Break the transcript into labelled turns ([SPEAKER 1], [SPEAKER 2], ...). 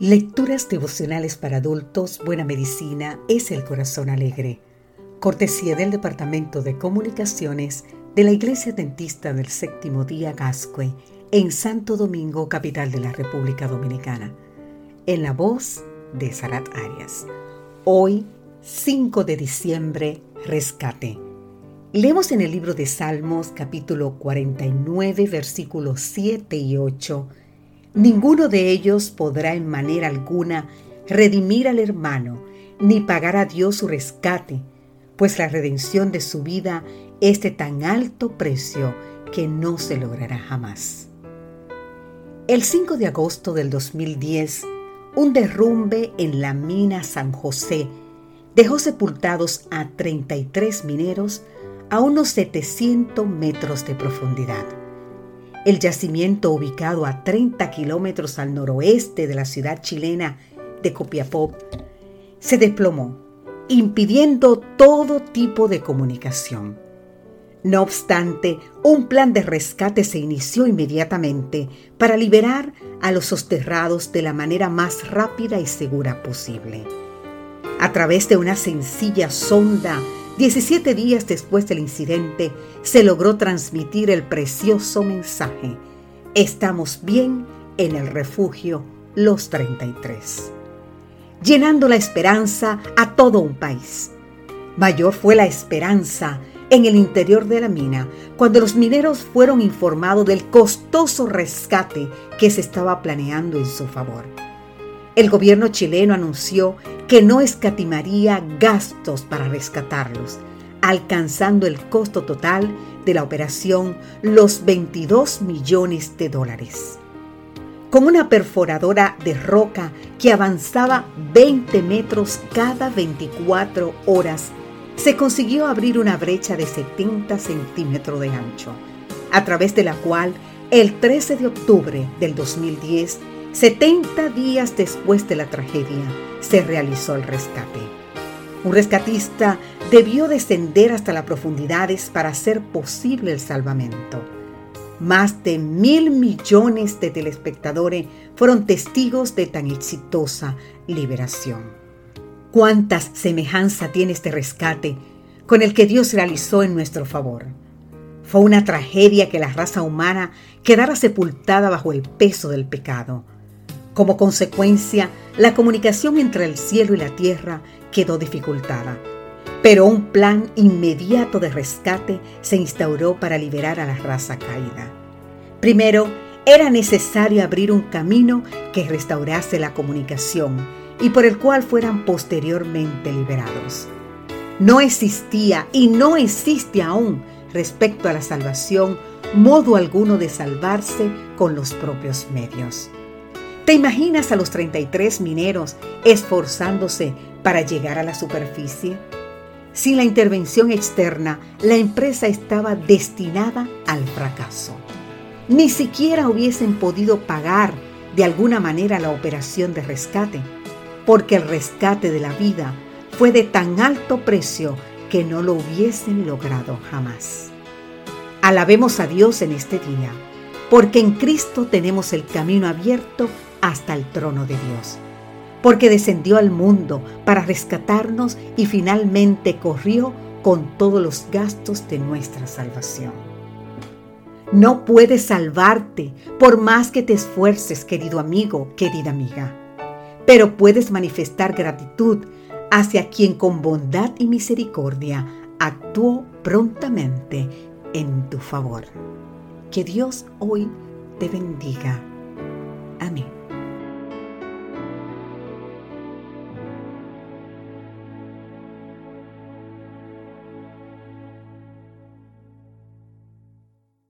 [SPEAKER 1] Lecturas devocionales para adultos, Buena Medicina es el Corazón Alegre. Cortesía del Departamento de Comunicaciones de la Iglesia Dentista del Séptimo Día Gascue en Santo Domingo, capital de la República Dominicana. En la voz de Sarat Arias. Hoy, 5 de diciembre, rescate. Leemos en el libro de Salmos capítulo 49 versículos 7 y 8 Ninguno de ellos podrá en manera alguna redimir al hermano, ni pagar a Dios su rescate, pues la redención de su vida es de tan alto precio que no se logrará jamás. El 5 de agosto del 2010, un derrumbe en la mina San José dejó sepultados a 33 mineros a unos 700 metros de profundidad. El yacimiento, ubicado a 30 kilómetros al noroeste de la ciudad chilena de Copiapó, se desplomó, impidiendo todo tipo de comunicación. No obstante, un plan de rescate se inició inmediatamente para liberar a los soterrados de la manera más rápida y segura posible. A través de una sencilla sonda 17 días después del incidente, se logró transmitir el precioso mensaje. Estamos bien en el refugio Los 33. Llenando la esperanza a todo un país. Mayor fue la esperanza en el interior de la mina cuando los mineros fueron informados del costoso rescate que se estaba planeando en su favor. El gobierno chileno anunció que no escatimaría gastos para rescatarlos, alcanzando el costo total de la operación los 22 millones de dólares. Con una perforadora de roca que avanzaba 20 metros cada 24 horas, se consiguió abrir una brecha de 70 centímetros de ancho, a través de la cual el 13 de octubre del 2010 70 días después de la tragedia, se realizó el rescate. Un rescatista debió descender hasta las profundidades para hacer posible el salvamento. Más de mil millones de telespectadores fueron testigos de tan exitosa liberación. ¿Cuántas semejanza tiene este rescate con el que Dios realizó en nuestro favor? Fue una tragedia que la raza humana quedara sepultada bajo el peso del pecado como consecuencia, la comunicación entre el cielo y la tierra quedó dificultada. Pero un plan inmediato de rescate se instauró para liberar a la raza caída. Primero, era necesario abrir un camino que restaurase la comunicación y por el cual fueran posteriormente liberados. No existía y no existe aún respecto a la salvación modo alguno de salvarse con los propios medios. ¿Te imaginas a los 33 mineros esforzándose para llegar a la superficie? Sin la intervención externa, la empresa estaba destinada al fracaso. Ni siquiera hubiesen podido pagar de alguna manera la operación de rescate, porque el rescate de la vida fue de tan alto precio que no lo hubiesen logrado jamás. Alabemos a Dios en este día, porque en Cristo tenemos el camino abierto hasta el trono de Dios, porque descendió al mundo para rescatarnos y finalmente corrió con todos los gastos de nuestra salvación. No puedes salvarte por más que te esfuerces, querido amigo, querida amiga, pero puedes manifestar gratitud hacia quien con bondad y misericordia actuó prontamente en tu favor. Que Dios hoy te bendiga